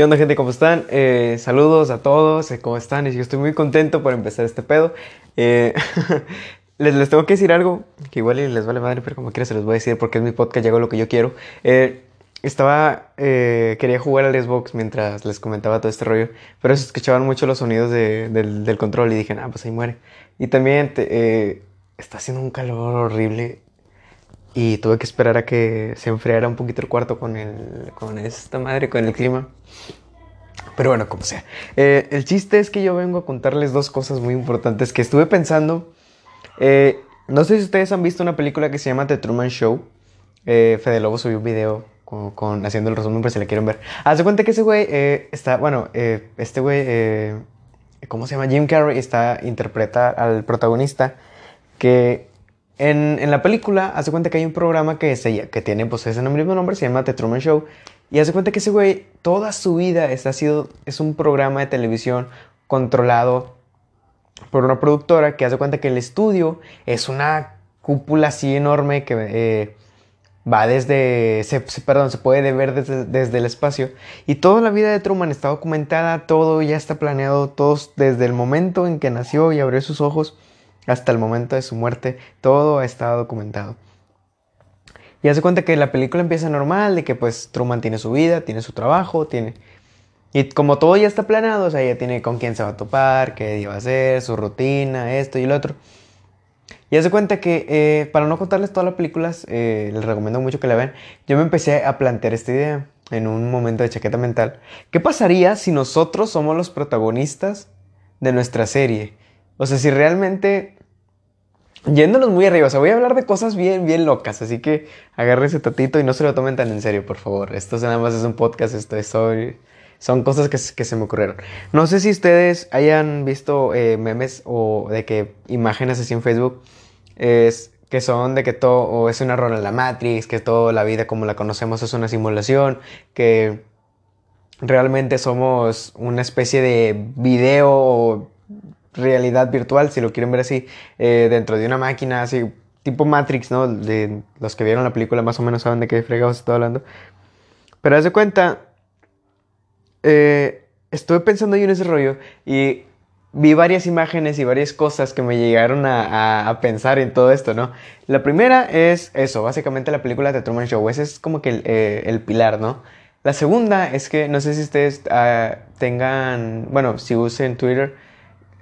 ¿Qué onda gente? ¿Cómo están? Eh, saludos a todos, eh, ¿cómo están? Y yo estoy muy contento por empezar este pedo. Eh, les, tengo que decir algo que igual les vale madre, pero como quiera se los voy a decir porque es mi podcast, llego lo que yo quiero. estaba, quería jugar al Xbox mientras les comentaba todo este rollo, pero se escuchaban mucho los sonidos de, del, del, control y dije, ah, pues ahí muere. Y también está haciendo un calor horrible y tuve que esperar a que se enfriara un poquito el cuarto con, el, con esta madre, con el clima. Pero bueno, como sea. Eh, el chiste es que yo vengo a contarles dos cosas muy importantes que estuve pensando. Eh, no sé si ustedes han visto una película que se llama The Truman Show. Eh, Fede Lobo subió un video con, haciendo el resumen por si la quieren ver. Haz cuenta que ese güey está, bueno, este güey, ¿cómo se llama? Jim Carrey está, interpreta al protagonista que en, la película, hace cuenta que hay un programa que, se, que tiene pues ese mismo nombre, se llama The Truman Show. Y hace cuenta que ese güey, toda su vida está sido, es un programa de televisión controlado por una productora que hace cuenta que el estudio es una cúpula así enorme que eh, va desde, se, perdón, se puede ver desde, desde, el espacio. Y toda la vida de Truman está documentada, todo ya está planeado, todos desde el momento en que nació y abrió sus ojos hasta el momento de su muerte, todo estado documentado. Y hace cuenta que la película empieza normal, de que pues Truman tiene su vida, tiene su trabajo, tiene... Y como todo ya está planeado, o sea, ya tiene con quién se va a topar, qué va a hacer, su rutina, esto y lo otro. Y hace cuenta que, eh, para no contarles todas las películas, eh, les recomiendo mucho que la vean, yo me empecé a plantear esta idea en un momento de chaqueta mental. ¿Qué pasaría si nosotros somos los protagonistas de nuestra serie? O sea, si realmente Yéndonos muy arriba, o sea, voy a hablar de cosas bien, bien locas, así que agarre ese tatito y no se lo tomen tan en serio, por favor. Esto nada más es un podcast, esto es son cosas que, se me ocurrieron. No sé si ustedes hayan visto eh, memes o de que imágenes así en Facebook, es que son de que todo o es una rola en la Matrix, que toda la vida como la conocemos es una simulación, que realmente somos una especie de video realidad virtual, si lo quieren ver así, eh, dentro de una máquina así, tipo Matrix, ¿no? De los que vieron la película más o menos saben de qué fregados estoy hablando. Pero haz de cuenta, eh, estuve pensando yo en ese rollo y vi varias imágenes y varias cosas que me llegaron a, pensar en todo esto, ¿no? La primera es eso, básicamente la película de Truman Show, ese es como que el, eh, pilar, ¿no? La segunda es que no sé si ustedes ah, tengan, bueno, si usen Twitter,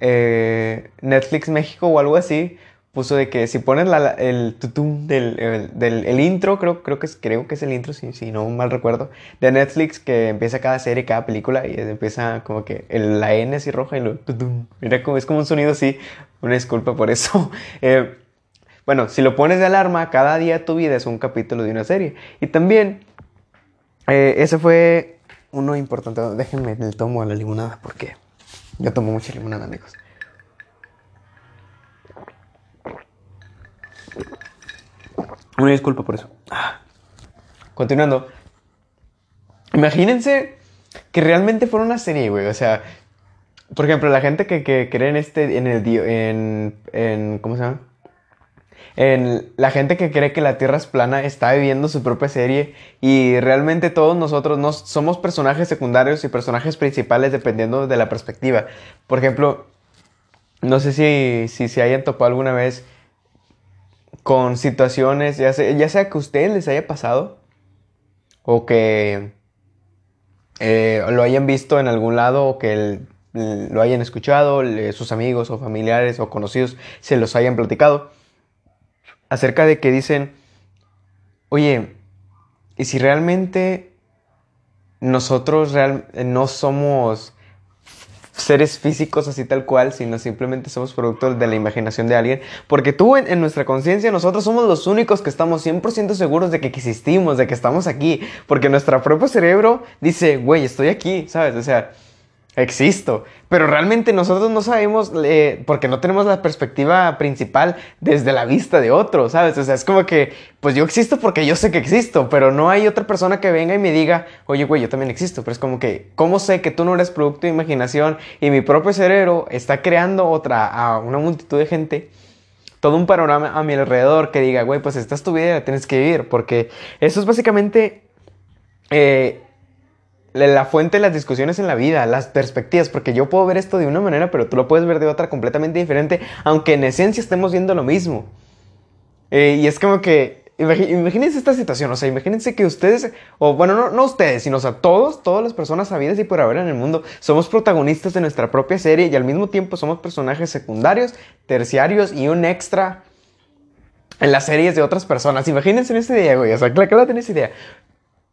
eh, Netflix México o algo así puso de que si pones el tutum del, del intro, creo, creo, que es, creo que es el intro, si, si no mal recuerdo, de Netflix que empieza cada serie, cada película y empieza como que la N así roja y lo tutum. Mira, como, es como un sonido así. Una disculpa por eso. Eh, bueno, si lo pones de alarma, cada día de tu vida es un capítulo de una serie. Y también, eh, ese fue uno importante. Déjenme el tomo a la limonada porque yo tomo mucha limonada, amigos. Una disculpa por eso. Continuando. Imagínense que realmente fuera una serie, güey. O sea, por ejemplo, la gente que, que cree en este, en el, en, en, ¿cómo se llama? En la gente que cree que la Tierra es plana está viviendo su propia serie y realmente todos nosotros no, somos personajes secundarios y personajes principales dependiendo de la perspectiva. Por ejemplo, no sé si, si se hayan topado alguna vez con situaciones, ya sea, ya sea que a ustedes les haya pasado o que eh, lo hayan visto en algún lado o que lo hayan escuchado, sus amigos o familiares o conocidos se los hayan platicado acerca de que dicen, oye, ¿y si realmente nosotros no somos seres físicos así tal cual, sino simplemente somos producto de la imaginación de alguien. Porque tú en, en nuestra conciencia, nosotros somos los únicos que estamos 100% seguros de que existimos, de que estamos aquí. Porque nuestro propio cerebro dice, güey, estoy aquí, ¿sabes? O sea, existo. Pero realmente nosotros no sabemos, eh, porque no tenemos la perspectiva principal desde la vista de otro, ¿sabes? O sea, es como que, pues yo existo porque yo sé que existo, pero no hay otra persona que venga y me diga, oye, güey, yo también existo. Pero es como que, ¿cómo sé que tú no eres producto de imaginación y mi propio cerebro está creando otra, a una multitud de gente? Todo un panorama a mi alrededor que diga, güey, pues esta es tu vida la tienes que vivir, porque eso es básicamente... Eh, la fuente de las discusiones en la vida, las perspectivas, porque yo puedo ver esto de una manera, pero tú lo puedes ver de otra completamente diferente, aunque en esencia estemos viendo lo mismo. Eh, y es como que, imagínense esta situación, o sea, imagínense que ustedes, o bueno, no, no ustedes, sino o sea, todos, todas las personas sabidas y por haber en el mundo, somos protagonistas de nuestra propia serie y al mismo tiempo somos personajes secundarios, terciarios y un extra en las series de otras personas. Imagínense en esta idea, güey, o sea, claro, tenés idea.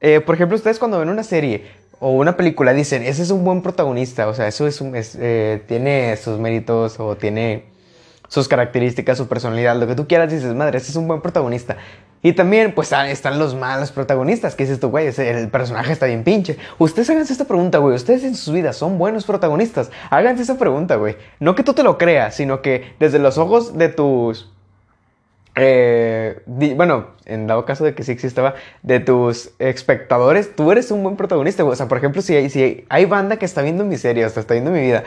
Eh, por ejemplo, ustedes cuando ven una serie o una película dicen, ese es un buen protagonista, o sea, eso es, un, eh, tiene sus méritos o tiene sus características, su personalidad, lo que tú quieras, dices, madre, ese es un buen protagonista. Y también, pues ah, están los malos protagonistas, que dices tú, güey, el personaje está bien pinche. Ustedes háganse esta pregunta, güey, ustedes en sus vidas son buenos protagonistas. Háganse esa pregunta, güey. No que tú te lo creas, sino que desde los ojos de tus eh, bueno, en dado caso de que sí existaba, de tus espectadores, tú eres un buen protagonista. O sea, por ejemplo, si hay, si hay banda que está viendo mi serie, o sea, está viendo mi vida,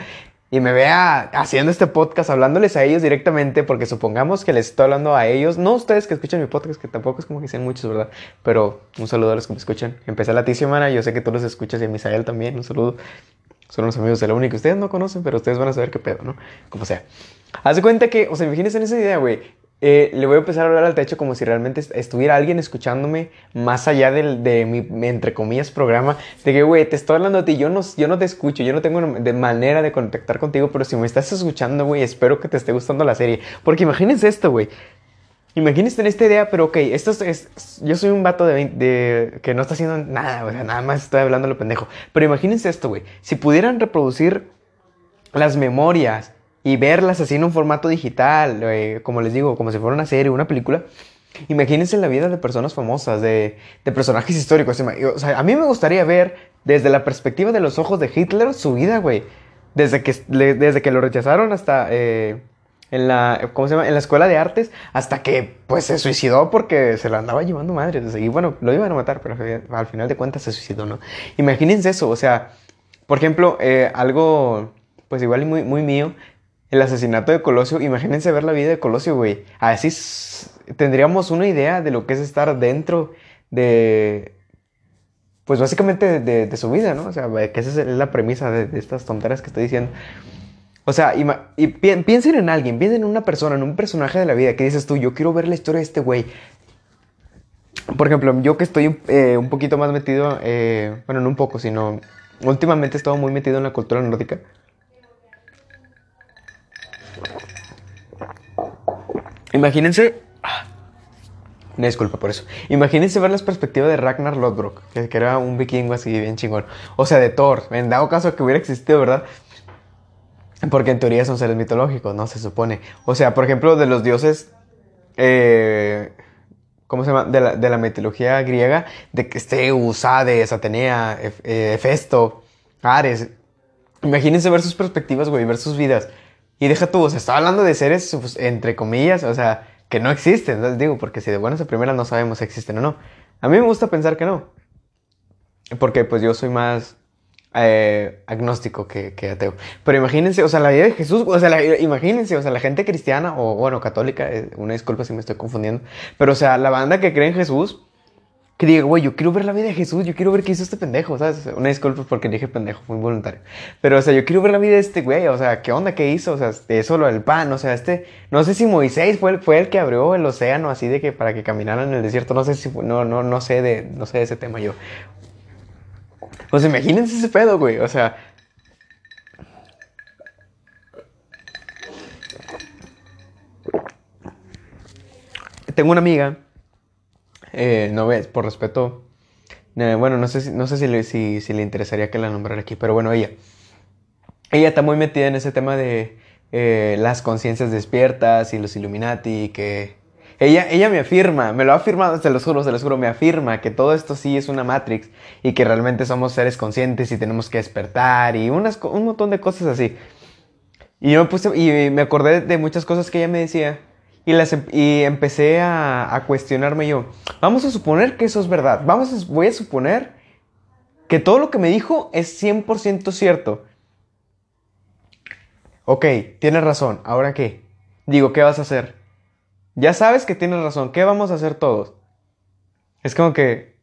y me vea haciendo este podcast, hablándoles a ellos directamente, porque supongamos que les estoy hablando a ellos, no ustedes que escuchan mi podcast, que tampoco es como que sean muchos, ¿verdad? Pero un saludo a los que me escuchan. Empecé la ti semana, yo sé que tú los escuchas y a Misael también, un saludo. Son unos amigos de la única ustedes no conocen, pero ustedes van a saber qué pedo, ¿no? Como sea. Haz de cuenta que, o sea, imagínense en esa idea, güey. Eh, le voy a empezar a hablar al techo como si realmente estuviera alguien escuchándome más allá del, de mi, entre comillas, programa. De que, güey, te estoy hablando a ti, yo no, yo no te escucho, yo no tengo de manera de contactar contigo, pero si me estás escuchando, güey, espero que te esté gustando la serie. Porque imagínense esto, güey. Imagínense en esta idea, pero ok, esto es, yo soy un vato de, de, que no está haciendo nada, nada más estoy hablando lo pendejo. Pero imagínense esto, güey. Si pudieran reproducir las memorias y verlas así en un formato digital, eh, como les digo, como si fuera una serie, una película. Imagínense la vida de personas famosas, de, de personajes históricos. O sea, a mí me gustaría ver desde la perspectiva de los ojos de Hitler su vida, güey. Desde que, desde que lo rechazaron hasta... Eh, en la, ¿cómo se llama? En la escuela de artes hasta que pues se suicidó porque se la andaba llevando madre. Y bueno, lo iban a matar, pero al final de cuentas se suicidó, ¿no? Imagínense eso, o sea, por ejemplo, eh, algo pues igual muy, muy mío el asesinato de Colosio, imagínense ver la vida de Colosio, güey. Así tendríamos una idea de lo que es estar dentro de, pues básicamente de, su vida, ¿no? O sea, que esa es la premisa de, estas tonteras que estoy diciendo. O sea, y, piensen en alguien, piensen en una persona, en un personaje de la vida que dices tú, yo quiero ver la historia de este güey. Por ejemplo, yo que estoy eh, un poquito más metido, eh, bueno, no un poco, sino últimamente he estado muy metido en la cultura nórdica. Imagínense. disculpa por eso. Imagínense ver las perspectivas de Ragnar Lodbrok, que, era un vikingo así bien chingón. O sea, de Thor. En dado caso que hubiera existido, ¿verdad? Porque en teoría son seres mitológicos, ¿no? Se supone. O sea, por ejemplo, de los dioses. Eh, ¿Cómo se llama? De la, mitología griega. De que Zeus, Hades, Atenea, eh, Hefesto, Ares. Imagínense ver sus perspectivas, güey, ver sus vidas. Y deja tú, o sea, estaba hablando de seres, pues, entre comillas, o sea, que no existen. Entonces digo, porque si de buenas a primeras no sabemos si existen o no. A mí me gusta pensar que no. Porque pues yo soy más eh, agnóstico que, que, ateo. Pero imagínense, o sea, la vida de Jesús, o sea, imagínense, o sea, la gente cristiana o, bueno, católica, eh, una disculpa si me estoy confundiendo, pero o sea, la banda que cree en Jesús, que diga, güey, yo quiero ver la vida de Jesús, yo quiero ver qué hizo este pendejo, ¿sabes? Una disculpa porque dije pendejo, muy voluntario. Pero, o sea, yo quiero ver la vida de este güey, o sea, ¿qué onda? ¿Qué hizo? O sea, eso lo del pan, o sea, este, no sé si Moisés fue el, fue el que abrió el océano así de que para que caminaran en el desierto, no sé si, no, no, no sé de, no sé de ese tema yo. Pues imagínense ese pedo, güey, o sea, tengo una amiga eh, no ves, por respeto. Eh, bueno, no sé, si, no sé si, le, si, le interesaría que la nombrara aquí, pero bueno, ella. Ella está muy metida en ese tema de eh, las conciencias despiertas y los Illuminati, que ella, ella me afirma, me lo ha afirmado, se lo juro, se lo juro, me afirma que todo esto sí es una Matrix y que realmente somos seres conscientes y tenemos que despertar y unas, un montón de cosas así. Y yo me puse, y me acordé de muchas cosas que ella me decía em, y empecé a, cuestionarme yo, vamos a suponer que eso es verdad, vamos voy a suponer que todo lo que me dijo es 100% cierto. Ok, tienes razón, ¿ahora qué? Digo, ¿qué vas a hacer? Ya sabes que tienes razón, ¿qué vamos a hacer todos? Es como que,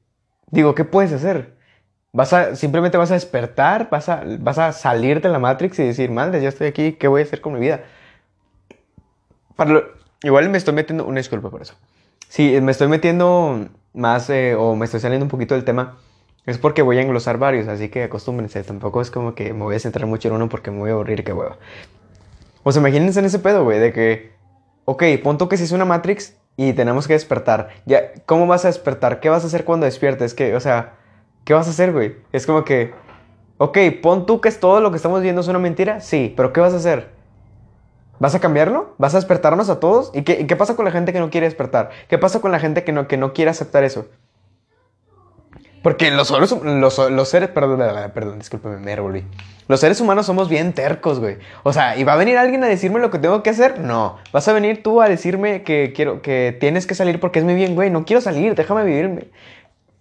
digo, ¿qué puedes hacer? Vas a, simplemente vas a despertar, vas a, vas a salir de la Matrix y decir, madre, ya estoy aquí, ¿qué voy a hacer con mi vida? Igual me estoy metiendo, una disculpa por eso. Sí, me estoy metiendo más eh, o me estoy saliendo un poquito del tema. Es porque voy a englosar varios, así que acostúmbrense. Tampoco es como que me voy a centrar mucho en uno porque me voy a aburrir, qué huevo. O sea, imagínense en ese pedo, güey, de que, ok, punto que si es una Matrix y tenemos que despertar. Ya, ¿cómo vas a despertar? ¿Qué vas a hacer cuando despiertes? Que, o sea, ¿qué vas a hacer, güey? Es como que, ok, pon tú que es todo lo que estamos viendo es una mentira, sí, pero ¿qué vas a hacer? ¿Vas a cambiarlo? ¿Vas a despertarnos a todos? ¿Y qué, qué, pasa con la gente que no quiere despertar? ¿Qué pasa con la gente que no, que no quiere aceptar eso? Porque los, los, los seres, perdón, perdón, discúlpeme, me. Los seres humanos somos bien tercos, güey. O sea, ¿y va a venir alguien a decirme lo que tengo que hacer? No. ¿Vas a venir tú a decirme que quiero, que tienes que salir porque es muy bien, güey? No quiero salir, déjame vivirme.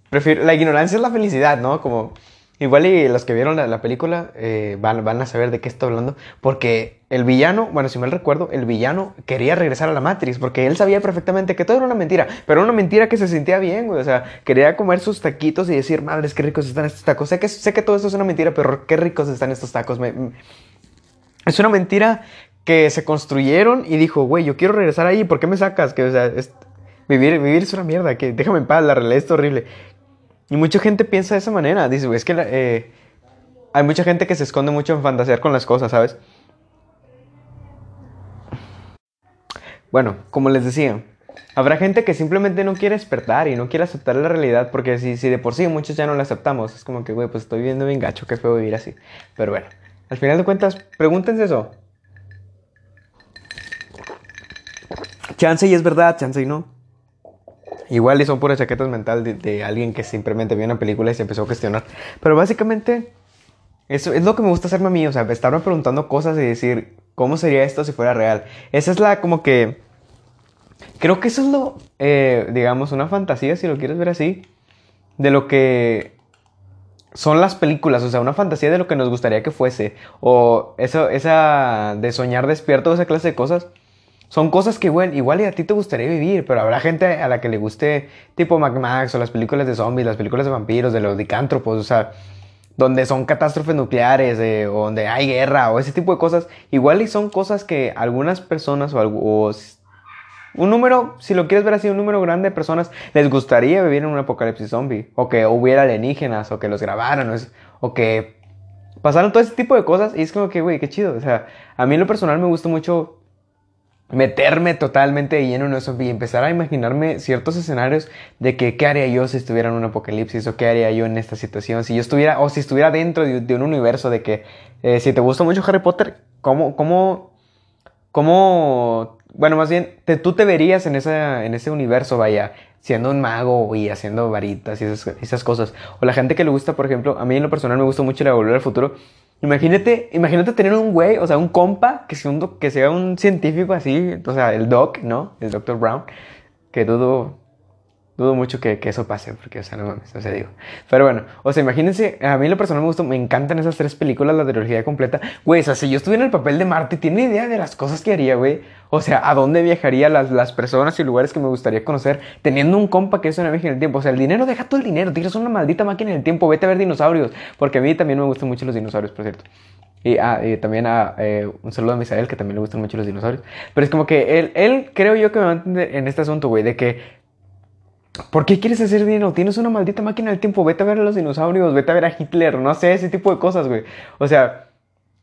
Prefiero, la ignorancia es la felicidad, ¿no? Como Igual y los que vieron la, película eh, van, van, a saber de qué estoy hablando. Porque el villano, bueno, si mal recuerdo, el villano quería regresar a la Matrix. Porque él sabía perfectamente que todo era una mentira. Pero una mentira que se sentía bien, güey. O sea, quería comer sus taquitos y decir, madres, qué ricos están estos tacos. Sé que, sé que todo esto es una mentira, pero qué ricos están estos tacos. Es una mentira que se construyeron y dijo, güey, yo quiero regresar ahí. ¿Por qué me sacas? Que, o sea, vivir, vivir es una mierda. Que déjame en paz, la realidad es horrible. Y mucha gente piensa de esa manera. Dice, es que eh, hay mucha gente que se esconde mucho en fantasear con las cosas, ¿sabes? Bueno, como les decía, habrá gente que simplemente no quiere despertar y no quiere aceptar la realidad porque si, si de por sí muchos ya no la aceptamos, es como que, güey, pues estoy viviendo bien gacho, qué feo vivir así. Pero bueno, al final de cuentas, pregúntense eso. Chance y es verdad, chance y no. Igual y son puras chaquetas mental de, alguien que simplemente vio una película y se empezó a cuestionar. Pero básicamente, eso es lo que me gusta hacerme a. O sea, estarme preguntando cosas y decir, ¿cómo sería esto si fuera real? Esa es la como que... Creo que eso es lo, eh, digamos, una fantasía, si lo quieres ver así, de lo que son las películas, o sea, una fantasía de lo que nos gustaría que fuese, o eso, esa de soñar despierto, esa clase de cosas son cosas que, bueno, igual y a ti te gustaría vivir, pero habrá gente a la que le guste tipo Mac Max o las películas de zombies, las películas de vampiros, de los dicántropos, o sea, donde son catástrofes nucleares o donde hay guerra o ese tipo de cosas. Igual y son cosas que algunas personas o, algo, un número, si lo quieres ver así, un número grande de personas les gustaría vivir en un apocalipsis zombie, o que hubiera alienígenas, o que los grabaran, o, o que pasaron todo ese tipo de cosas. Y es como que, güey, qué chido. O sea, a mí en lo personal me gusta mucho meterme totalmente lleno en eso y empezar a imaginarme ciertos escenarios de que qué haría yo si estuviera en un apocalipsis o qué haría yo en esta situación, si yo estuviera o si estuviera dentro de, un universo de que eh, si te gusta mucho Harry Potter, ¿cómo, cómo, cómo, bueno, más bien, tú te verías en, esa, en ese universo, vaya, siendo un mago y haciendo varitas y esas, esas cosas. O la gente que le gusta, por ejemplo, a mí en lo personal me gusta mucho la Volver al Futuro Imagínate, imagínate tener un güey, o sea, un compa que sea un, que sea un científico así, o sea, el doc, ¿no? El Dr. Brown, que dudo, dudo mucho que, que, eso pase, porque, o sea, no mames, o sea, digo. Pero bueno, o sea, imagínense, a mí lo personal me gustó, me encantan esas tres películas, la trilogía completa. Güey, o sea, si yo estuviera en el papel de Marte, ¿tiene idea de las cosas que haría, güey? O sea, ¿a dónde viajaría las, las personas y lugares que me gustaría conocer teniendo un compa que es una viaje en el tiempo? O sea, el dinero, deja todo el dinero, tienes una maldita máquina en el tiempo, vete a ver dinosaurios, porque a mí también me gustan mucho los dinosaurios, por cierto. Y, ah, también a, eh, un saludo a Misael, que también le gustan mucho los dinosaurios. Pero es como que él, él creo yo que me va a entender en este asunto, güey, de que ¿Por qué quieres hacer dinero? Tienes una maldita máquina del tiempo. Vete a ver a los dinosaurios, vete a ver a Hitler, no sé, ese tipo de cosas, güey. O sea,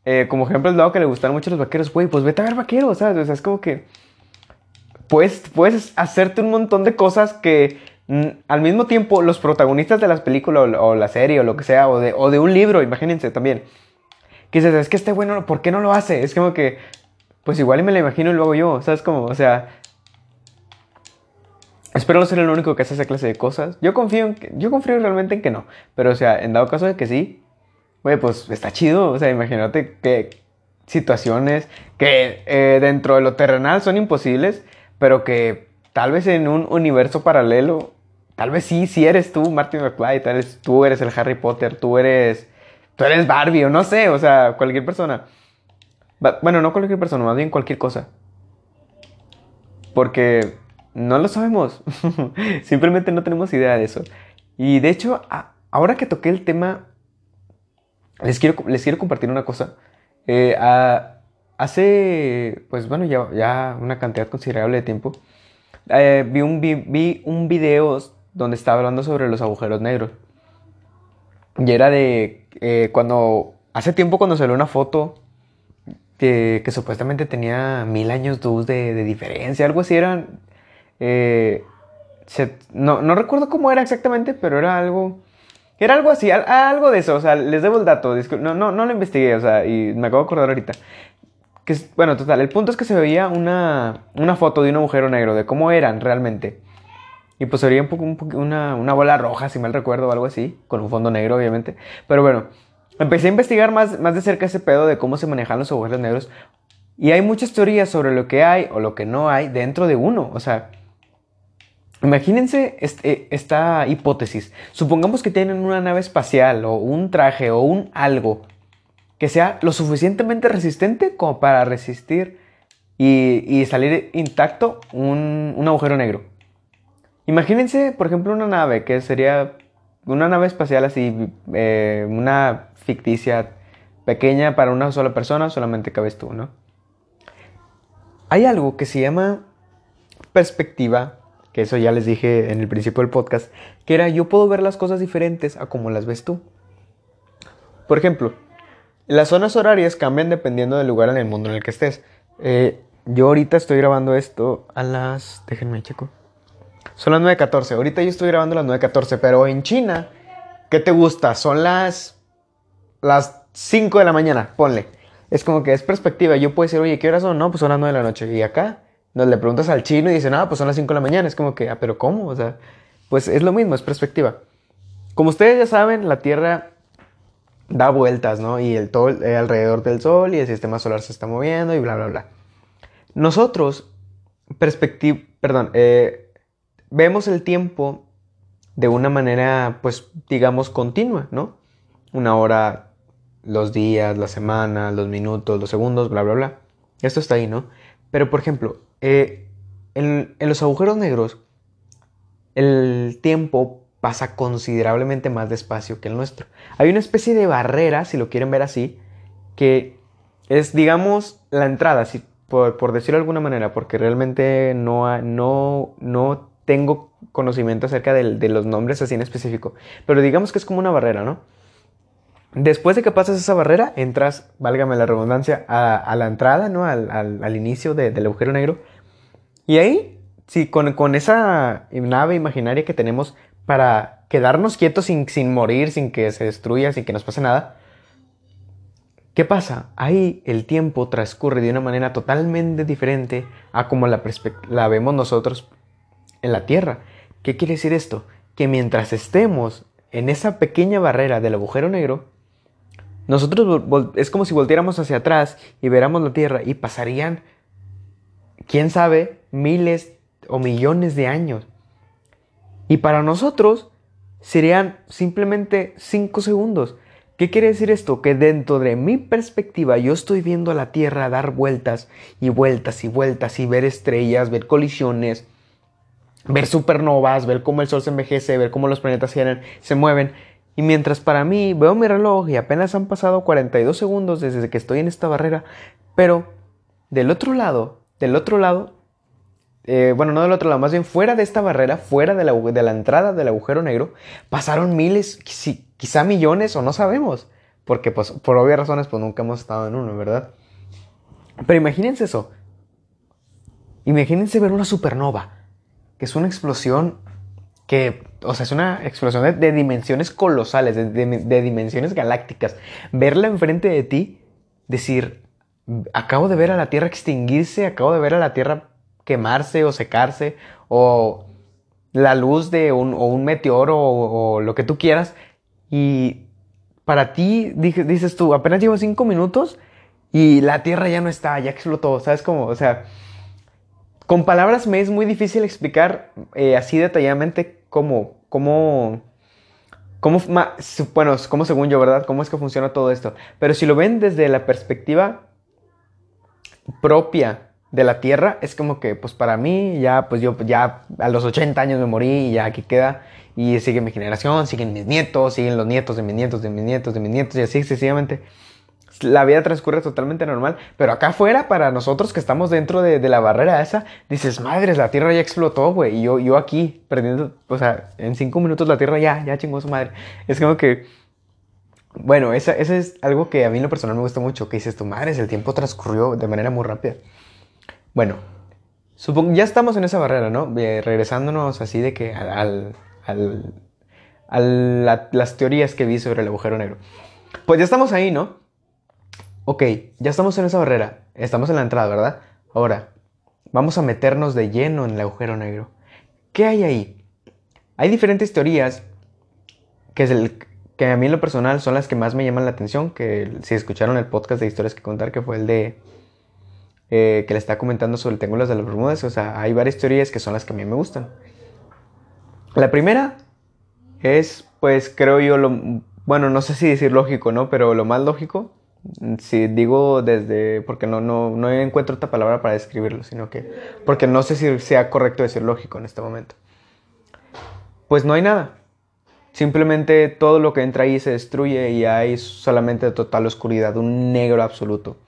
eh, como ejemplo, el lado que le gustan mucho los vaqueros, güey, pues vete a ver vaqueros, ¿sabes? O sea, es como que. Puedes, puedes hacerte un montón de cosas que mm, al mismo tiempo los protagonistas de las películas o, la serie o lo que sea, o de, o de un libro, imagínense también. Que dices, es que este bueno, ¿por qué no lo hace? Es como que, pues igual me lo imagino y lo hago yo, ¿sabes? Como, o sea, Espero no ser el único que hace esa clase de cosas. Yo confío, en que, yo confío realmente en que no. Pero, o sea, en dado caso de que sí, güey, pues está chido. O sea, imagínate que situaciones que eh, dentro de lo terrenal son imposibles, pero que tal vez en un universo paralelo, tal vez sí, si eres tú, Martin McFly, tal vez tú eres el Harry Potter, tú eres, tú eres Barbie o no sé, o sea, cualquier persona. Bueno, no cualquier persona, más bien cualquier cosa. Porque no lo sabemos. Simplemente no tenemos idea de eso. Y de hecho, ahora que toqué el tema, les quiero, les quiero compartir una cosa. Eh, hace, pues bueno, ya, ya, una cantidad considerable de tiempo, eh, vi, un, vi, un video donde estaba hablando sobre los agujeros negros. Y era de eh, cuando, hace tiempo cuando salió una foto que, que supuestamente tenía mil años de, de, diferencia, algo así, eran... no, no recuerdo cómo era exactamente, pero era algo era algo así, algo de eso, o sea, les debo el dato, no, no, no lo investigué, o sea, y me acabo de acordar ahorita. Que, bueno, total, el punto es que se veía una, una foto de un agujero negro, de cómo eran realmente. Y pues se veía un poco, una, una, bola roja, si mal recuerdo, o algo así, con un fondo negro, obviamente. Pero bueno, empecé a investigar más, más de cerca ese pedo de cómo se manejan los agujeros negros. Y hay muchas teorías sobre lo que hay o lo que no hay dentro de uno. O sea, Imagínense este, esta hipótesis. Supongamos que tienen una nave espacial o un traje o un algo que sea lo suficientemente resistente como para resistir y, salir intacto un, agujero negro. Imagínense, por ejemplo, una nave que sería una nave espacial así, eh, una ficticia pequeña para una sola persona, solamente cabes tú, ¿no? Hay algo que se llama perspectiva que eso ya les dije en el principio del podcast, que era yo puedo ver las cosas diferentes a como las ves tú. Por ejemplo, las zonas horarias cambian dependiendo del lugar en el mundo en el que estés. Eh, yo ahorita estoy grabando esto a las... Déjenme checo. Son las 9.14. Ahorita yo estoy grabando a las 9.14, pero en China, ¿qué te gusta? Son las... Las 5 de la mañana, ponle. Es como que es perspectiva. Yo puedo decir, oye, ¿qué horas son? No, pues son las 9 de la noche. Y acá no, le preguntas al chino y dice, ah, pues son las 5 de la mañana. Es como que, ah, pero ¿cómo? O sea, pues es lo mismo, es perspectiva. Como ustedes ya saben, la Tierra da vueltas, ¿no? Y el todo eh, alrededor del Sol y el sistema solar se está moviendo y bla, bla, bla. Nosotros, perspectiva, perdón, eh, vemos el tiempo de una manera, pues, digamos, continua, ¿no? Una hora, los días, la semana, los minutos, los segundos, bla, bla, bla. Esto está ahí, ¿no? Pero, por ejemplo, eh, en, los agujeros negros, el tiempo pasa considerablemente más despacio que el nuestro. Hay una especie de barrera, si lo quieren ver así, que es, digamos, la entrada, si, por, decirlo de alguna manera, porque realmente no, no, no tengo conocimiento acerca de, de, los nombres así en específico, pero digamos que es como una barrera, ¿no? Después de que pasas esa barrera, entras, válgame la redundancia, a, la entrada, ¿no? Al, inicio del agujero negro. Y ahí, sí, con, esa nave imaginaria que tenemos para quedarnos quietos sin, sin morir, sin que se destruya, sin que nos pase nada, ¿Qué pasa? Ahí el tiempo transcurre de una manera totalmente diferente a como la, vemos nosotros en la Tierra. ¿Qué quiere decir esto? Que mientras estemos en esa pequeña barrera del agujero negro, nosotros es como si volteáramos hacia atrás y viéramos la Tierra y pasarían, quién sabe, miles o millones de años. Y para nosotros serían simplemente cinco segundos. ¿Qué quiere decir esto? Que dentro de mi perspectiva yo estoy viendo a la Tierra dar vueltas y vueltas y vueltas y ver estrellas, ver colisiones, ver supernovas, ver cómo el Sol se envejece, ver cómo los planetas se mueven. Y mientras para mí veo mi reloj y apenas han pasado 42 segundos desde que estoy en esta barrera, pero del otro lado, del otro lado, eh, bueno, no del otro lado, más bien fuera de esta barrera, fuera de la, de la entrada del agujero negro, pasaron miles, quizá millones o no sabemos, porque pues por obvias razones pues nunca hemos estado en uno, ¿verdad? Pero imagínense eso. Imagínense ver una supernova, que es una explosión que, o sea, es una explosión de, dimensiones colosales, de, dimensiones galácticas. Verla enfrente de ti, decir, acabo de ver a la Tierra extinguirse, acabo de ver a la Tierra quemarse o secarse, o la luz de un, o un meteoro o, lo que tú quieras, y para ti, dices tú, apenas llevo cinco minutos y la Tierra ya no está, ya explotó, ¿sabes cómo? O sea, con palabras me es muy difícil explicar eh, así detalladamente cómo, cómo, cómo, bueno, cómo según yo, ¿verdad? ¿Cómo es que funciona todo esto? Pero si lo ven desde la perspectiva propia de la Tierra es como que, pues para mí, ya, pues yo ya a los 80 años me morí y ya aquí queda. Y sigue mi generación, siguen mis nietos, siguen los nietos de mis nietos, de mis nietos, de mis nietos, y así sucesivamente. La vida transcurre totalmente normal, pero acá afuera, para nosotros que estamos dentro de, de la barrera esa, dices, madres, la Tierra ya explotó, güey, y yo, yo aquí, perdiendo, o sea, en cinco minutos la Tierra ya, ya chingó su madre. Es como que, bueno, esa, esa es algo que a mí en lo personal me gusta mucho, que dices, tu madre, el tiempo transcurrió de manera muy rápida. Bueno, supongo, ya estamos en esa barrera, ¿no? Eh, regresándonos así de que al, al, a las teorías que vi sobre el agujero negro. Pues ya estamos ahí, ¿no? Ok, ya estamos en esa barrera, estamos en la entrada, ¿verdad? Ahora, vamos a meternos de lleno en el agujero negro. ¿Qué hay ahí? Hay diferentes teorías que, es el, que a mí en lo personal son las que más me llaman la atención, que si escucharon el podcast de historias que contar, que fue el de eh, que le está comentando sobre el Triángulo de las Bermudas. O sea, hay varias teorías que son las que a mí me gustan. La primera es, pues creo yo, lo, bueno, no sé si decir lógico, ¿no? Pero lo más lógico, si digo desde, porque no, no, no encuentro otra palabra para describirlo, sino que, porque no sé si sea correcto decir lógico en este momento. Pues no hay nada. Simplemente todo lo que entra ahí se destruye y hay solamente total oscuridad, un negro absoluto.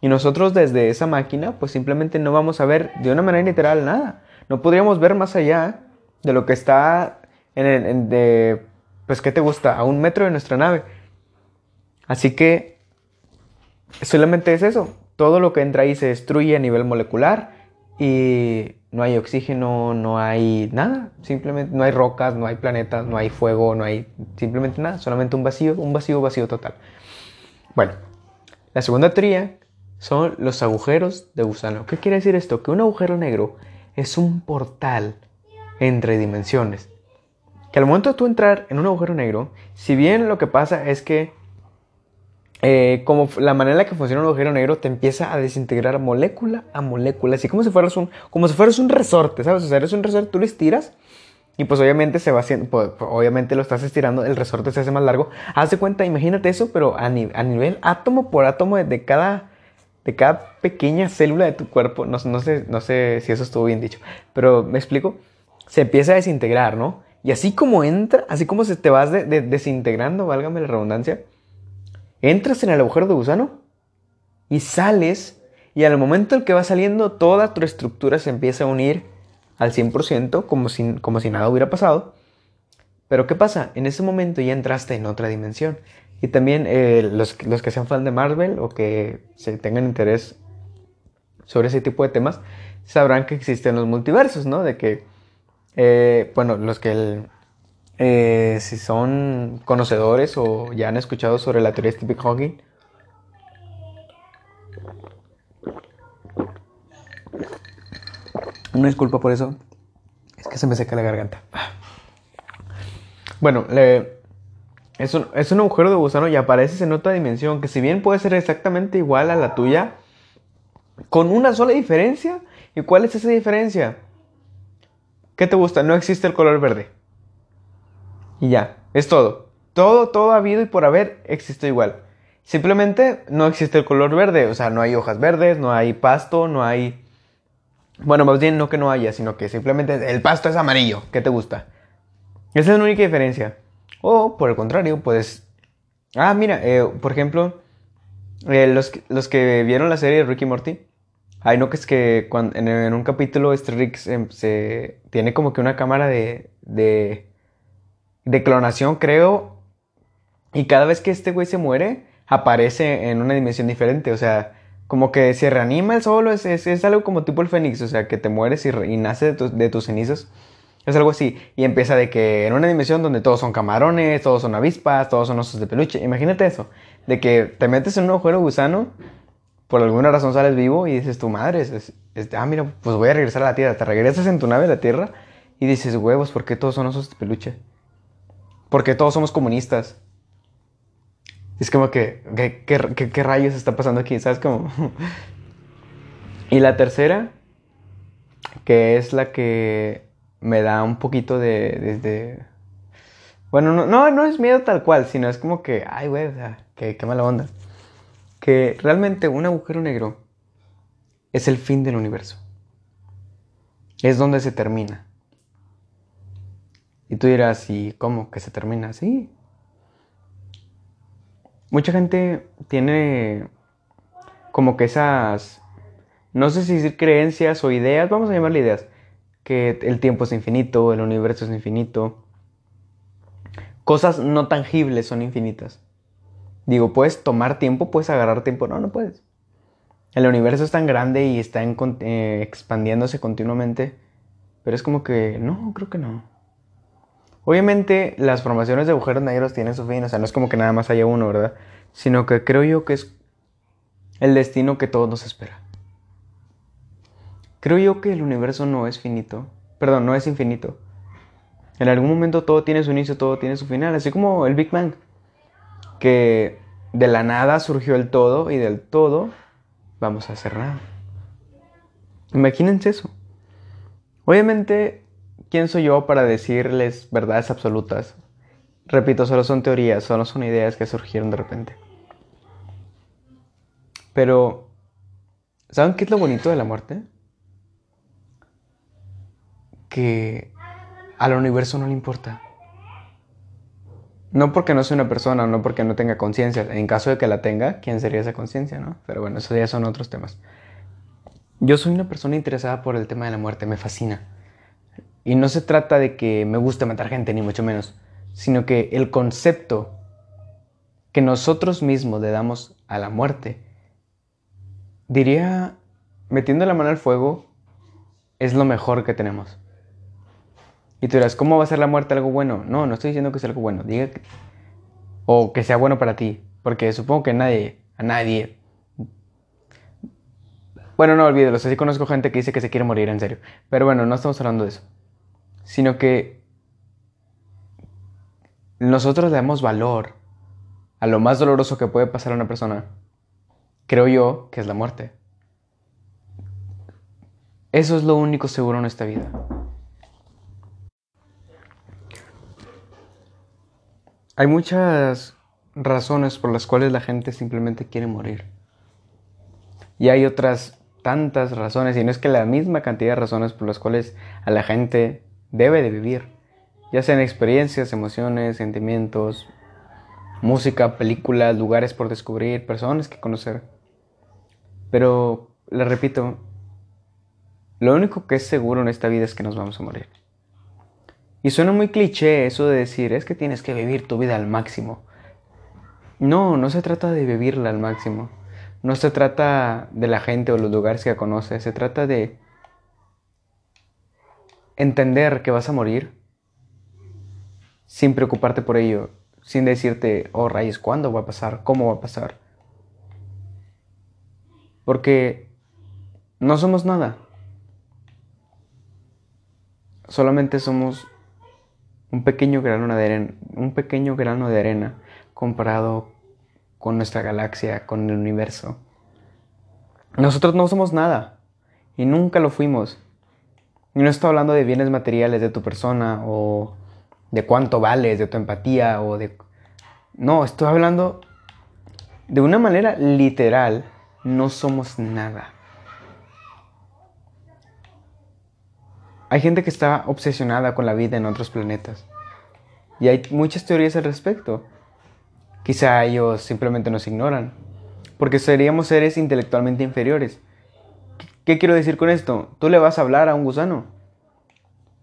Y nosotros desde esa máquina, pues simplemente no vamos a ver de una manera literal nada. No podríamos ver más allá de lo que está en, el, de, pues, ¿qué te gusta? A un metro de nuestra nave. Así que solamente es eso. Todo lo que entra ahí se destruye a nivel molecular y no hay oxígeno, no hay nada. Simplemente no hay rocas, no hay planetas, no hay fuego, no hay simplemente nada. Solamente un vacío, un vacío, vacío total. Bueno, la segunda teoría son los agujeros de gusano. ¿Qué quiere decir esto? Que un agujero negro es un portal entre dimensiones. Que al momento de tú entrar en un agujero negro, si bien lo que pasa es que eh, como la manera en la que funciona un agujero negro te empieza a desintegrar molécula a molécula, así como si fueras un, como si fueras un resorte, ¿sabes? O sea, eres un resorte, tú lo estiras y pues obviamente se va haciendo, pues, obviamente lo estás estirando, el resorte se hace más largo. Haz de cuenta, imagínate eso, pero a, nivel átomo por átomo de cada de cada pequeña célula de tu cuerpo, no, no, sé, no sé si eso estuvo bien dicho, pero me explico, se empieza a desintegrar, ¿no? Y así como entra, así como se te vas desintegrando, válgame la redundancia, entras en el agujero de gusano y sales y al momento en que va saliendo toda tu estructura se empieza a unir al 100% como si, como si nada hubiera pasado. Pero ¿qué pasa? En ese momento ya entraste en otra dimensión. Y también eh, los, los, que sean fan de Marvel o que se tengan interés sobre ese tipo de temas, sabrán que existen los multiversos, ¿no? De que, eh, bueno, los que eh, si son conocedores o ya han escuchado sobre la teoría de Stephen Hawking, una disculpa por eso, es que se me seca la garganta. Bueno, le es un, es un agujero de gusano y apareces en otra dimensión que si bien puede ser exactamente igual a la tuya, con una sola diferencia. ¿Y cuál es esa diferencia? ¿Qué te gusta? No existe el color verde. Y ya, es todo. Todo, todo ha habido y por haber existe igual. Simplemente no existe el color verde, o sea, no hay hojas verdes, no hay pasto, no hay... Bueno, más bien no que no haya, sino que simplemente el pasto es amarillo. ¿Qué te gusta? Esa es la única diferencia. O por el contrario, puedes... Ah, mira, eh, por ejemplo, eh, los, los, que vieron la serie de Ricky Morty, hay no que es que cuando, en, un capítulo este Rick se, tiene como que una cámara de, de, clonación, creo, y cada vez que este güey se muere, aparece en una dimensión diferente, o sea, como que se reanima el solo, es, es, algo como tipo el Fénix, o sea, que te mueres y, nace de tus cenizas. Es algo así. Y empieza de que en una dimensión donde todos son camarones, todos son avispas, todos son osos de peluche. Imagínate eso. De que te metes en un agujero gusano, por alguna razón sales vivo y dices, tu madre, es, ah, mira, pues voy a regresar a la Tierra. Te regresas en tu nave a la Tierra y dices, huevos, ¿por qué todos son osos de peluche? ¿Por qué todos somos comunistas? Es como que, ¿qué, qué, qué rayos está pasando aquí? ¿Sabes cómo? y la tercera, que es la que me da un poquito de... Bueno, no, no, no, es miedo tal cual, sino es como que, ay, güey, o sea, qué, mala onda. Que realmente un agujero negro es el fin del universo. Es donde se termina. Y tú dirás, ¿y cómo que se termina así? Mucha gente tiene como que esas, no sé si decir creencias o ideas, vamos a llamarle ideas, que el tiempo es infinito, el universo es infinito. Cosas no tangibles son infinitas. Digo, puedes tomar tiempo, puedes agarrar tiempo, no, no puedes. El universo es tan grande y está eh, expandiéndose continuamente, pero es como que, no, creo que no. Obviamente las formaciones de agujeros negros tienen su fin, o sea, no es como que nada más haya uno, ¿verdad? Sino que creo yo que es el destino que todos nos espera. Creo yo que el universo no es finito, perdón, no es infinito. En algún momento todo tiene su inicio, todo tiene su final, así como el Big Bang, que de la nada surgió el todo y del todo vamos a hacer nada. Imagínense eso. Obviamente, ¿quién soy yo para decirles verdades absolutas? Repito, solo son teorías, solo son ideas que surgieron de repente. Pero, ¿saben qué es lo bonito de la muerte? Que al universo no le importa. No porque no sea una persona, no porque no tenga conciencia. En caso de que la tenga, ¿quién sería esa conciencia, no? Pero bueno, esos ya son otros temas. Yo soy una persona interesada por el tema de la muerte, me fascina. Y no se trata de que me guste matar gente, ni mucho menos, sino que el concepto que nosotros mismos le damos a la muerte, diría, metiendo la mano al fuego, es lo mejor que tenemos. Y tú dirás, ¿cómo va a ser la muerte algo bueno? No, no estoy diciendo que sea algo bueno. Diga que, o que sea bueno para ti. Porque supongo que nadie, a nadie. Bueno, no olvídelo. Así conozco gente que dice que se quiere morir en serio. Pero bueno, no estamos hablando de eso. Sino que nosotros le damos valor a lo más doloroso que puede pasar a una persona. Creo yo que es la muerte. Eso es lo único seguro en esta vida. Hay muchas razones por las cuales la gente simplemente quiere morir. Y hay otras tantas razones, y no es que la misma cantidad de razones por las cuales a la gente debe de vivir. Ya sean experiencias, emociones, sentimientos, música, películas, lugares por descubrir, personas que conocer. Pero, le repito, lo único que es seguro en esta vida es que nos vamos a morir. Y suena muy cliché eso de decir, es que tienes que vivir tu vida al máximo. No, no se trata de vivirla al máximo. No se trata de la gente o los lugares que conoces. Se trata de entender que vas a morir sin preocuparte por ello. Sin decirte, oh raíz, ¿cuándo va a pasar? ¿Cómo va a pasar? Porque no somos nada. Solamente somos un pequeño grano de arena, un pequeño grano de arena comparado con nuestra galaxia, con el universo. Nosotros no somos nada y nunca lo fuimos. Y no estoy hablando de bienes materiales de tu persona o de cuánto vales, de tu empatía o de... No, estoy hablando de una manera literal, no somos nada. Hay gente que está obsesionada con la vida en otros planetas. Y hay muchas teorías al respecto. Quizá ellos simplemente nos ignoran. Porque seríamos seres intelectualmente inferiores. ¿Qué quiero decir con esto? Tú le vas a hablar a un gusano.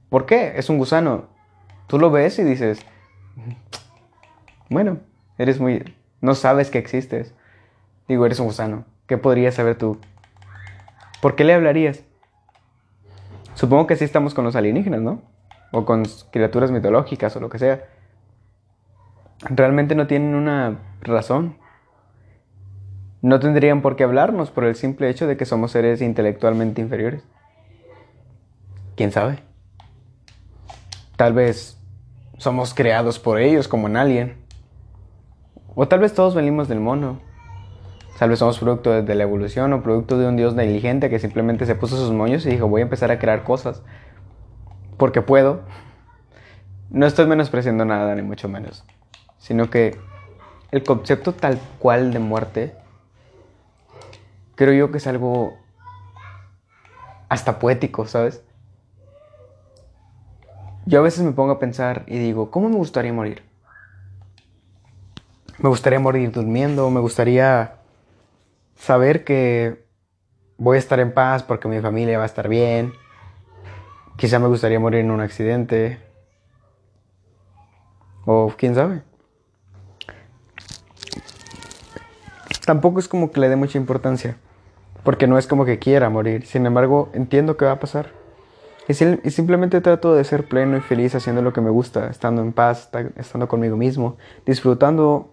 ¿Por qué? Es un gusano. Tú lo ves y dices, bueno, eres muy... No sabes que existes. Digo, eres un gusano. ¿Qué podrías saber tú? ¿Por qué le hablarías? Supongo que sí estamos con los alienígenas, ¿no? O con criaturas mitológicas o lo que sea. Realmente no tienen una razón. No tendrían por qué hablarnos por el simple hecho de que somos seres intelectualmente inferiores. ¿Quién sabe? Tal vez somos creados por ellos como en Alien. O tal vez todos venimos del mono. Tal vez somos producto de la evolución o producto de un dios negligente que simplemente se puso sus moños y dijo voy a empezar a crear cosas. Porque puedo. No estoy menospreciando nada, ni mucho menos. Sino que el concepto tal cual de muerte, creo yo que es algo hasta poético, ¿sabes? Yo a veces me pongo a pensar y digo, ¿cómo me gustaría morir? Me gustaría morir durmiendo, me gustaría saber que voy a estar en paz porque mi familia va a estar bien. Quizá me gustaría morir en un accidente. O quién sabe. Tampoco es como que le dé mucha importancia. Porque no es como que quiera morir. Sin embargo, entiendo que va a pasar. Y, simplemente trato de ser pleno y feliz haciendo lo que me gusta, estando en paz, estando conmigo mismo, disfrutando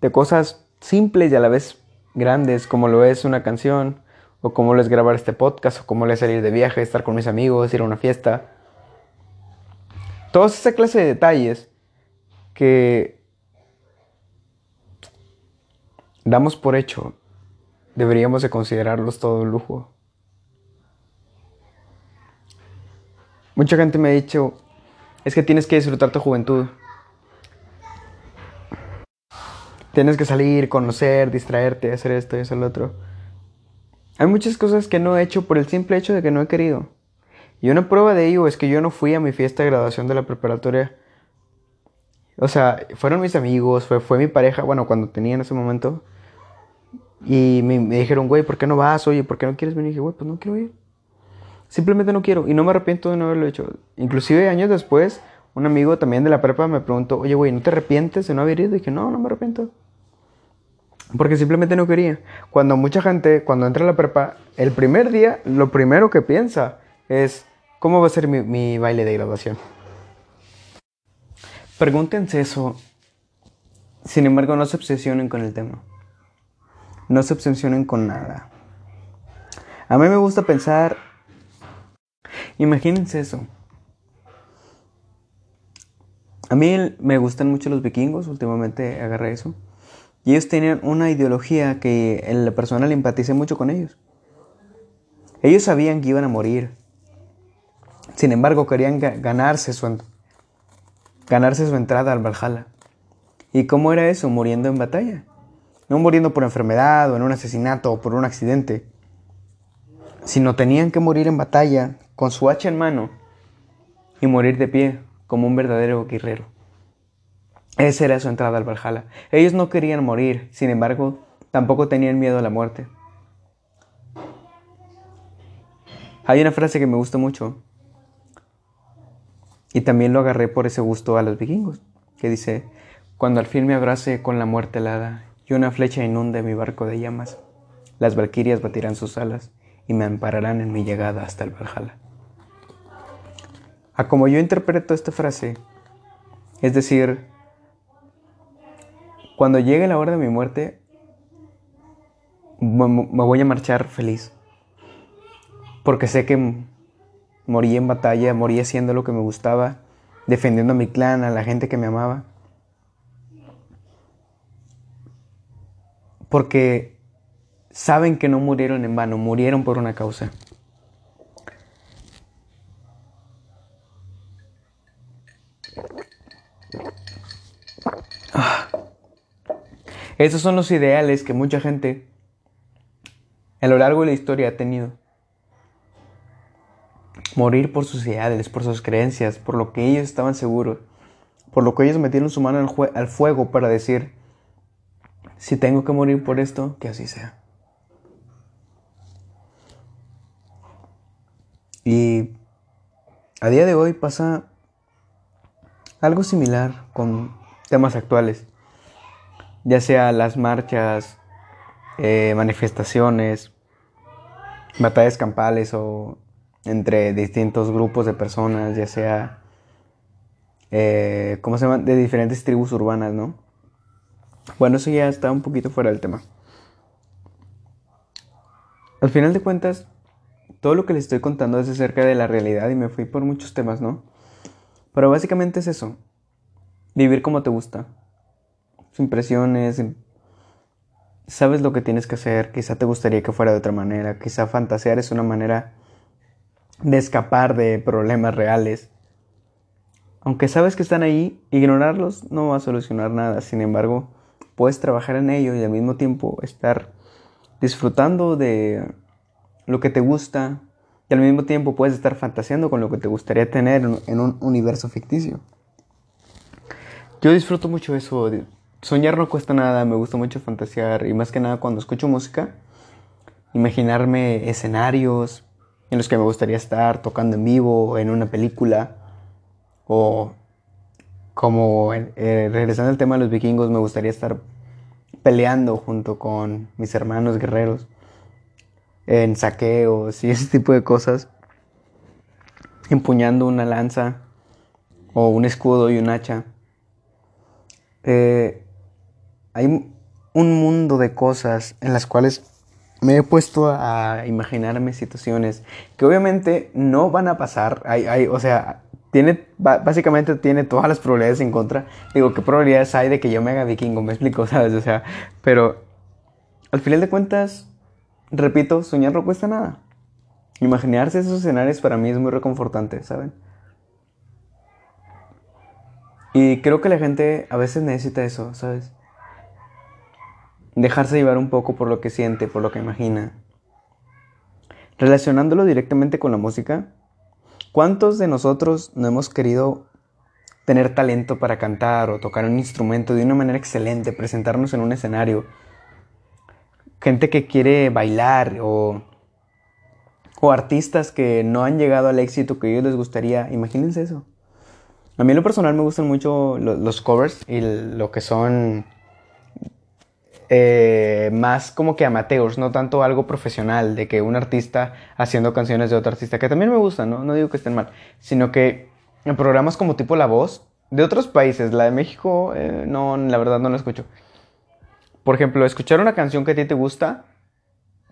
de cosas simples y a la vez grandes, como lo es una canción, o como lo es grabar este podcast, o como lo es salir de viaje, estar con mis amigos, ir a una fiesta. Toda esa clase de detalles que damos por hecho, deberíamos de considerarlos todo lujo. Mucha gente me ha dicho, es que tienes que disfrutar tu juventud. Tienes que salir, conocer, distraerte, hacer esto y hacer lo otro. Hay muchas cosas que no he hecho por el simple hecho de que no he querido. Y una prueba de ello es que yo no fui a mi fiesta de graduación de la preparatoria. O sea, fueron mis amigos, fue, fue mi pareja, bueno, cuando tenía en ese momento. Y me, dijeron, güey, ¿por qué no vas? Oye, ¿por qué no quieres venir? Y dije, güey, pues no quiero ir. Simplemente no quiero y no me arrepiento de no haberlo hecho. Inclusive años después, un amigo también de la prepa me preguntó, oye, güey, ¿no te arrepientes de no haber ido? Y dije, no, no me arrepiento. Porque simplemente no quería. Cuando mucha gente, cuando entra a la prepa, el primer día, lo primero que piensa es, ¿cómo va a ser mi, mi baile de graduación? Pregúntense eso. Sin embargo, no se obsesionen con el tema. No se obsesionen con nada. A mí me gusta pensar Imagínense eso. A mí me gustan mucho los vikingos, últimamente agarré eso. Y ellos tenían una ideología que la persona le empaticé mucho con ellos. Ellos sabían que iban a morir. Sin embargo, querían ganarse su, ganarse su entrada al Valhalla. ¿Y cómo era eso? Muriendo en batalla. No muriendo por enfermedad o en un asesinato o por un accidente. Sino tenían que morir en batalla con su hacha en mano y morir de pie como un verdadero guerrero. Esa era su entrada al Valhalla. Ellos no querían morir, sin embargo, tampoco tenían miedo a la muerte. Hay una frase que me gusta mucho y también lo agarré por ese gusto a los vikingos, que dice, cuando al fin me abrace con la muerte helada y una flecha inunde mi barco de llamas, las valquirias batirán sus alas y me ampararán en mi llegada hasta el Valhalla. A como yo interpreto esta frase, es decir, cuando llegue la hora de mi muerte, me voy a marchar feliz. Porque sé que morí en batalla, morí haciendo lo que me gustaba, defendiendo a mi clan, a la gente que me amaba. Porque saben que no murieron en vano, murieron por una causa. Esos son los ideales que mucha gente a lo largo de la historia ha tenido. Morir por sus ideales, por sus creencias, por lo que ellos estaban seguros, por lo que ellos metieron su mano al, al fuego para decir, si tengo que morir por esto, que así sea. Y a día de hoy pasa algo similar con temas actuales ya sea las marchas, eh, manifestaciones, batallas campales o entre distintos grupos de personas, ya sea, eh, ¿cómo se llama?, de diferentes tribus urbanas, ¿no? Bueno, eso ya está un poquito fuera del tema. Al final de cuentas, todo lo que les estoy contando es acerca de la realidad y me fui por muchos temas, ¿no? Pero básicamente es eso, vivir como te gusta, sin presiones, sabes lo que tienes que hacer, quizá te gustaría que fuera de otra manera, quizá fantasear es una manera de escapar de problemas reales. Aunque sabes que están ahí, ignorarlos no va a solucionar nada, sin embargo, puedes trabajar en ello y al mismo tiempo estar disfrutando de lo que te gusta, y al mismo tiempo puedes estar fantaseando con lo que te gustaría tener en un universo ficticio. Yo disfruto mucho eso. Soñar no cuesta nada, me gusta mucho fantasear y más que nada cuando escucho música, imaginarme escenarios en los que me gustaría estar tocando en vivo, en una película o como eh, regresando al tema de los vikingos, me gustaría estar peleando junto con mis hermanos guerreros en saqueos y ese tipo de cosas, empuñando una lanza o un escudo y un hacha. Eh, hay un mundo de cosas en las cuales me he puesto a imaginarme situaciones que obviamente no van a pasar. Hay, hay, o sea, tiene, básicamente tiene todas las probabilidades en contra. Digo, ¿qué probabilidades hay de que yo me haga vikingo? Me explico, ¿sabes? O sea, pero al final de cuentas, repito, soñar no cuesta nada. Imaginarse esos escenarios para mí es muy reconfortante, ¿saben? Y creo que la gente a veces necesita eso, ¿sabes? Dejarse llevar un poco por lo que siente, por lo que imagina. Relacionándolo directamente con la música, ¿cuántos de nosotros no hemos querido tener talento para cantar o tocar un instrumento de una manera excelente, presentarnos en un escenario? Gente que quiere bailar o, o artistas que no han llegado al éxito que a ellos les gustaría. Imagínense eso. A mí lo personal me gustan mucho los, covers y lo que son eh, más como que amateurs, no tanto algo profesional, de que un artista haciendo canciones de otro artista, que también me gustan, ¿no? no digo que estén mal, sino que en programas como tipo La Voz, de otros países, la de México, eh, no, la verdad no la escucho por ejemplo, escuchar una canción que a ti te gusta,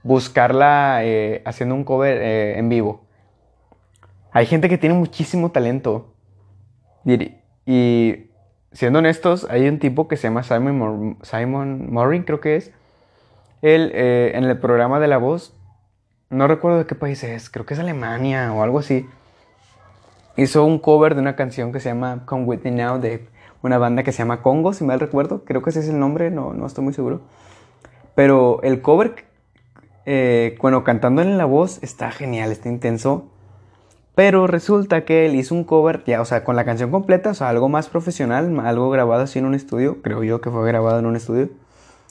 buscarla eh, haciendo un cover eh, en vivo. Hay gente que tiene muchísimo talento. Y, siendo honestos, hay un tipo que se llama Simon, Simon Morin, creo que es. Él, eh, en el programa de La Voz, no recuerdo de qué país es, creo que es Alemania o algo así. Hizo un cover de una canción que se llama Come With Me Now de una banda que se llama Congo, si mal recuerdo. Creo que ese es el nombre, no, no estoy muy seguro. Pero el cover, eh, bueno, cantando en la voz, está genial, está intenso. Pero resulta que él hizo un cover, ya, o sea, con la canción completa, o sea, algo más profesional, algo grabado así en un estudio, creo yo que fue grabado en un estudio,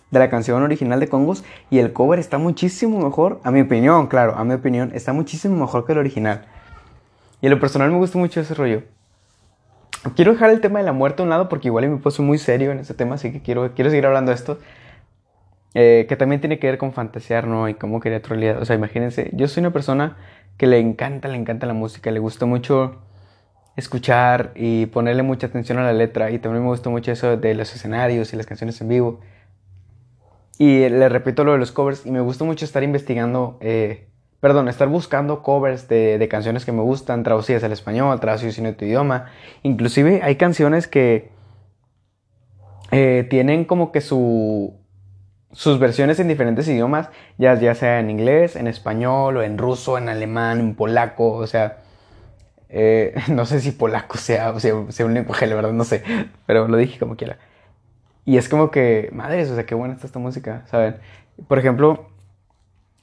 de la canción original de Congos. Y el cover está muchísimo mejor, a mi opinión, claro, a mi opinión, está muchísimo mejor que el original. Y en lo personal me gusta mucho ese rollo. Quiero dejar el tema de la muerte a un lado porque igual me puso muy serio en ese tema, así que quiero, quiero seguir hablando de esto. Eh, que también tiene que ver con fantasear, ¿no? Y cómo quería realidad. O sea, imagínense, yo soy una persona que le encanta, le encanta la música, le gusta mucho escuchar y ponerle mucha atención a la letra. Y también me gusta mucho eso de los escenarios y las canciones en vivo. Y le repito lo de los covers y me gusta mucho estar investigando eh, perdón, estar buscando covers de, canciones que me gustan, traducidas al español, traducidas en otro idioma. Inclusive hay canciones que eh, tienen como que su, sus versiones en diferentes idiomas, ya, ya sea en inglés, en español, o en ruso, en alemán, en polaco, o sea... Eh, no sé si polaco sea, o sea, sea un lenguaje, la verdad, no sé, pero lo dije como quiera. Y es como que, madres, o sea, qué buena está esta música, ¿saben? Por ejemplo,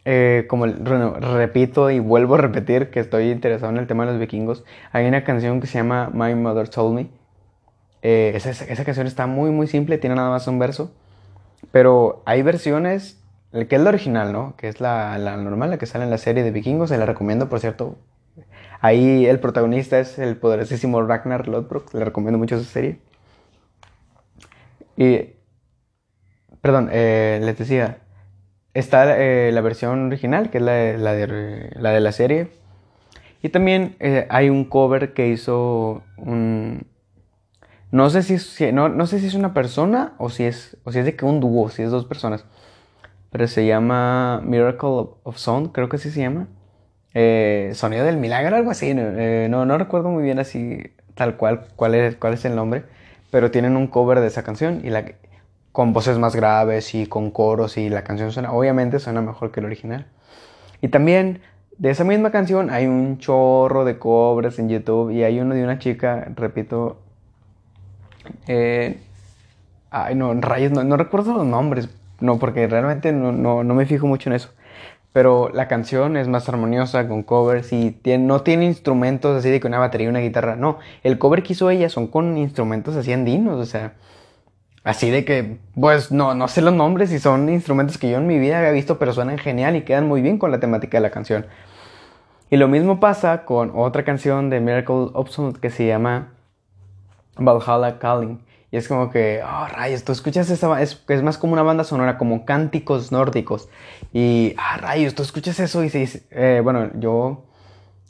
eh, como repito y vuelvo a repetir que estoy interesado en el tema de los vikingos, hay una canción que se llama My Mother Told Me. Eh, esa, esa, canción está muy, muy simple, tiene nada más un verso. Pero hay versiones, que es la original, ¿no? Que es la, la normal, la que sale en la serie de vikingos. Se la recomiendo, por cierto. Ahí el protagonista es el poderosísimo Ragnar Lodbrok. Le recomiendo mucho esa serie. Y. Perdón, eh, les decía. Está eh, la versión original, que es la de la, de, la, serie. Y también eh, hay un cover que hizo un... No sé si, no, no, sé si es una persona o si es, o si es de que un dúo, si es dos personas. Pero se llama Miracle of Sound, creo que así se llama. Eh, Sonido del Milagro, algo así. no, no recuerdo muy bien así tal cual cuál es, cuál es el nombre. Pero tienen un cover de esa canción y la, con voces más graves y con coros y la canción suena, obviamente suena mejor que el original. Y también de esa misma canción hay un chorro de covers en YouTube y hay uno de una chica, repito, eh, ay no, rayos, no, recuerdo los nombres, no, porque realmente no, no, me fijo mucho en eso. pero la canción es más armoniosa con covers y no tiene instrumentos así de que una batería y una guitarra. No, el cover que hizo ella son con instrumentos así andinos, o sea, así de que, pues no, no sé los nombres y son instrumentos que yo en mi vida había visto, pero suenan genial y quedan muy bien con la temática de la canción. Y lo mismo pasa con otra canción de Miracle Absolute que se llama Valhalla Calling. Y es como que, oh, rayos, tú escuchas esa, es, más como una banda sonora, como cánticos nórdicos. Y, ah, rayos, tú escuchas eso y dices, eh, bueno, yo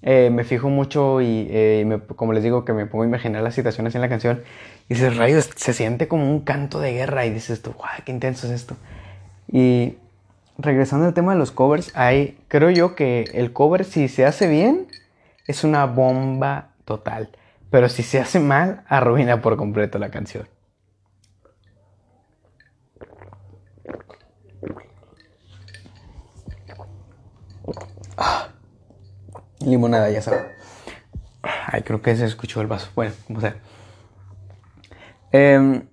eh, me fijo mucho y, eh, como les digo, que me pongo a imaginar las situaciones en la canción. Y dices, rayos, se siente como un canto de guerra. Y dices tú, wow, qué intenso es esto. Y regresando al tema de los covers, hay, creo yo que el cover, si se hace bien, es una bomba total. Pero si se hace mal, arruina por completo la canción. Limonada, ya sabes. Ay, creo que se escuchó el vaso. Bueno, como sea. Em,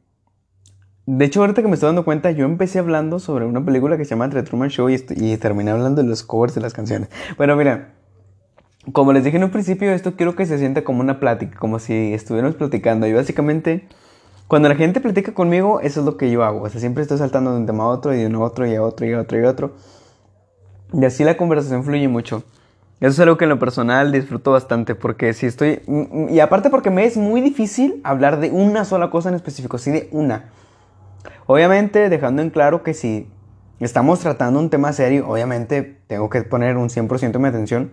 de hecho, ahorita que me estoy dando cuenta, yo empecé hablando sobre una película que se llama The Truman Show y, terminé hablando de los covers de las canciones. Bueno, mira, como les dije en un principio, esto quiero que se sienta como una plática, como si estuviéramos platicando. Y básicamente, cuando la gente platica conmigo, eso es lo que yo hago. O sea, siempre estoy saltando de un tema a otro y de uno a otro y a otro y a otro y a otro. Y así la conversación fluye mucho. Eso es algo que en lo personal disfruto bastante porque si estoy... Y aparte porque me es muy difícil hablar de una sola cosa en específico, sí de una. Obviamente dejando en claro que si estamos tratando un tema serio, obviamente tengo que poner un 100% de mi atención.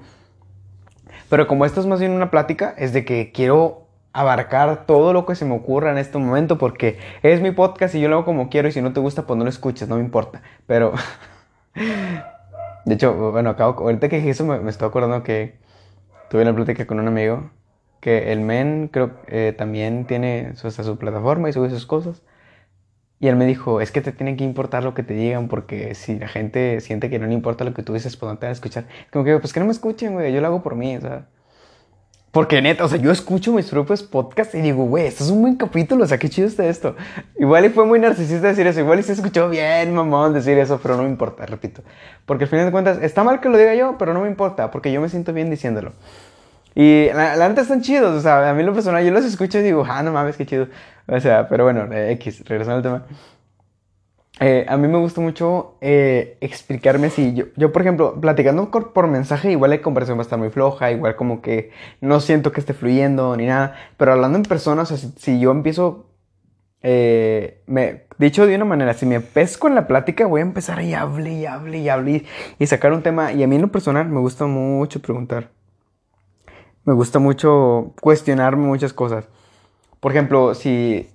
Pero como esto es más bien una plática, es de que quiero abarcar todo lo que se me ocurra en este momento porque es mi podcast y yo lo hago como quiero y si no te gusta pues no lo escuches, no me importa. Pero... De hecho, bueno, acabo, ahorita que dije eso me, estoy acordando que tuve una plática con un amigo que el men creo eh, también tiene su, su plataforma y sube sus cosas. Y él me dijo, es que te tiene que importar lo que te digan porque si la gente siente que no le importa lo que tú dices, pues no te van a escuchar. Como que, pues que no me escuchen, güey, yo lo hago por mí, o sea. Porque neta, o sea, yo escucho mis propios podcasts y digo, güey, esto es un buen capítulo, o sea, qué chido está esto. Igual y fue muy narcisista decir eso, igual y se escuchó bien, mamón, decir eso, pero no me importa, repito. Porque al final de cuentas, está mal que lo diga yo, pero no me importa, porque yo me siento bien diciéndolo. Y la, la neta están chidos, o sea, a mí lo personal, yo los escucho y digo, ah, no mames, qué chido. O sea, pero bueno, eh, X, regresando al tema. Eh, a mí me gusta mucho eh, explicarme así. Yo, yo, por ejemplo, platicando por, mensaje, igual la conversación va a estar muy floja, igual como que no siento que esté fluyendo ni nada. Pero hablando en persona, o sea, si, yo empiezo, eh, me, dicho de una manera, si me pesco en la plática, voy a empezar y hable y hable y hable y, sacar un tema. Y a mí en lo personal me gusta mucho preguntar. Me gusta mucho cuestionarme muchas cosas. Por ejemplo, si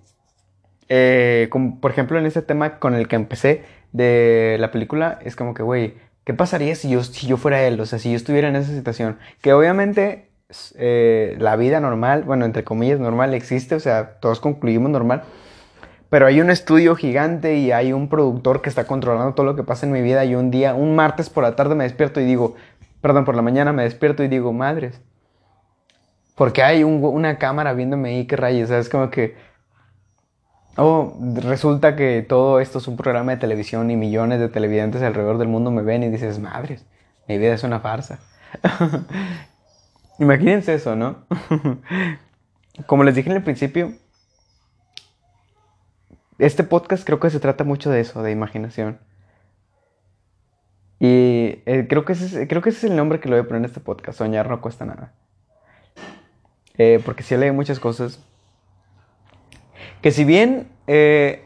eh, como por ejemplo en ese tema con el que empecé de la película, es como que, güey, ¿qué pasaría si yo, si yo fuera él? O sea, si yo estuviera en esa situación. Que obviamente eh, la vida normal, bueno, entre comillas, normal existe, o sea, todos concluimos normal. Pero hay un estudio gigante y hay un productor que está controlando todo lo que pasa en mi vida. Y un día, un martes por la tarde me despierto y digo, perdón, por la mañana me despierto y digo, madres. Porque hay una cámara viéndome ahí, qué rayos. O sea, es como que Oh, resulta que todo esto es un programa de televisión y millones de televidentes alrededor del mundo me ven y dices, madres, mi vida es una farsa. Imagínense eso, ¿no? Como les dije en el principio, este podcast creo que se trata mucho de eso, de imaginación. Y eh, creo, que ese es, creo que es el nombre que le voy a poner a este podcast, Soñar no cuesta nada. Eh, porque si lee muchas cosas que si bien eh,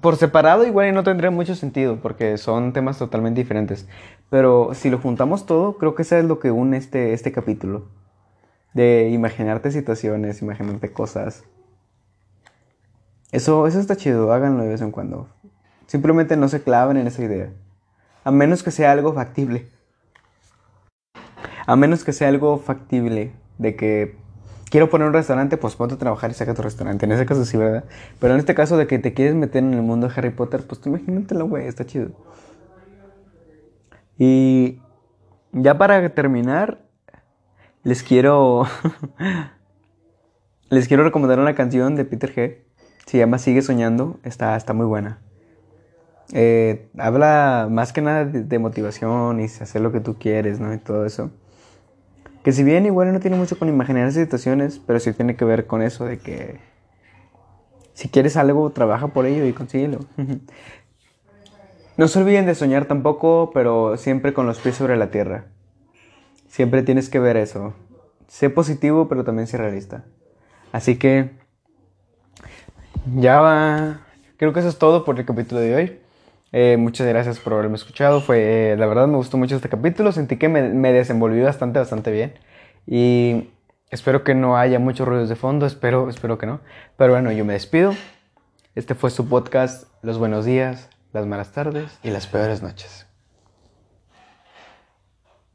por separado igual no tendría mucho sentido porque son temas totalmente diferentes. Pero si lo juntamos todo, creo que eso es lo que une este, este capítulo. De imaginarte situaciones, imaginarte cosas. Eso, eso está chido, háganlo de vez en cuando. Simplemente no se claven en esa idea. A menos que sea algo factible. A menos que sea algo factible de que quiero poner un restaurante, pues ponte a trabajar y saca tu restaurante. En ese caso sí, ¿verdad? Pero en este caso de que te quieres meter en el mundo de Harry Potter, pues tú imagínatelo, güey, está chido. Y ya para terminar, les quiero. les quiero recomendar una canción de Peter G. Se llama Sigue Soñando. Está, está muy buena. Eh, habla más que nada de, de, motivación y hacer lo que tú quieres, ¿no? Y todo eso. Que si bien igual no tiene mucho con imaginar situaciones, pero sí tiene que ver con eso de que si quieres algo, trabaja por ello y consíguelo. no se olviden de soñar tampoco, pero siempre con los pies sobre la tierra. Siempre tienes que ver eso. Sé positivo, pero también sé realista. Así que ya va. Creo que eso es todo por el capítulo de hoy. Eh, muchas gracias por haberme escuchado. Fue, eh, la verdad me gustó mucho este capítulo. Sentí que me, me, desenvolví bastante, bastante bien. Y espero que no haya muchos ruidos de fondo. Espero, espero que no. Pero bueno, yo me despido. Este fue su podcast. Los buenos días, las malas tardes y las peores noches.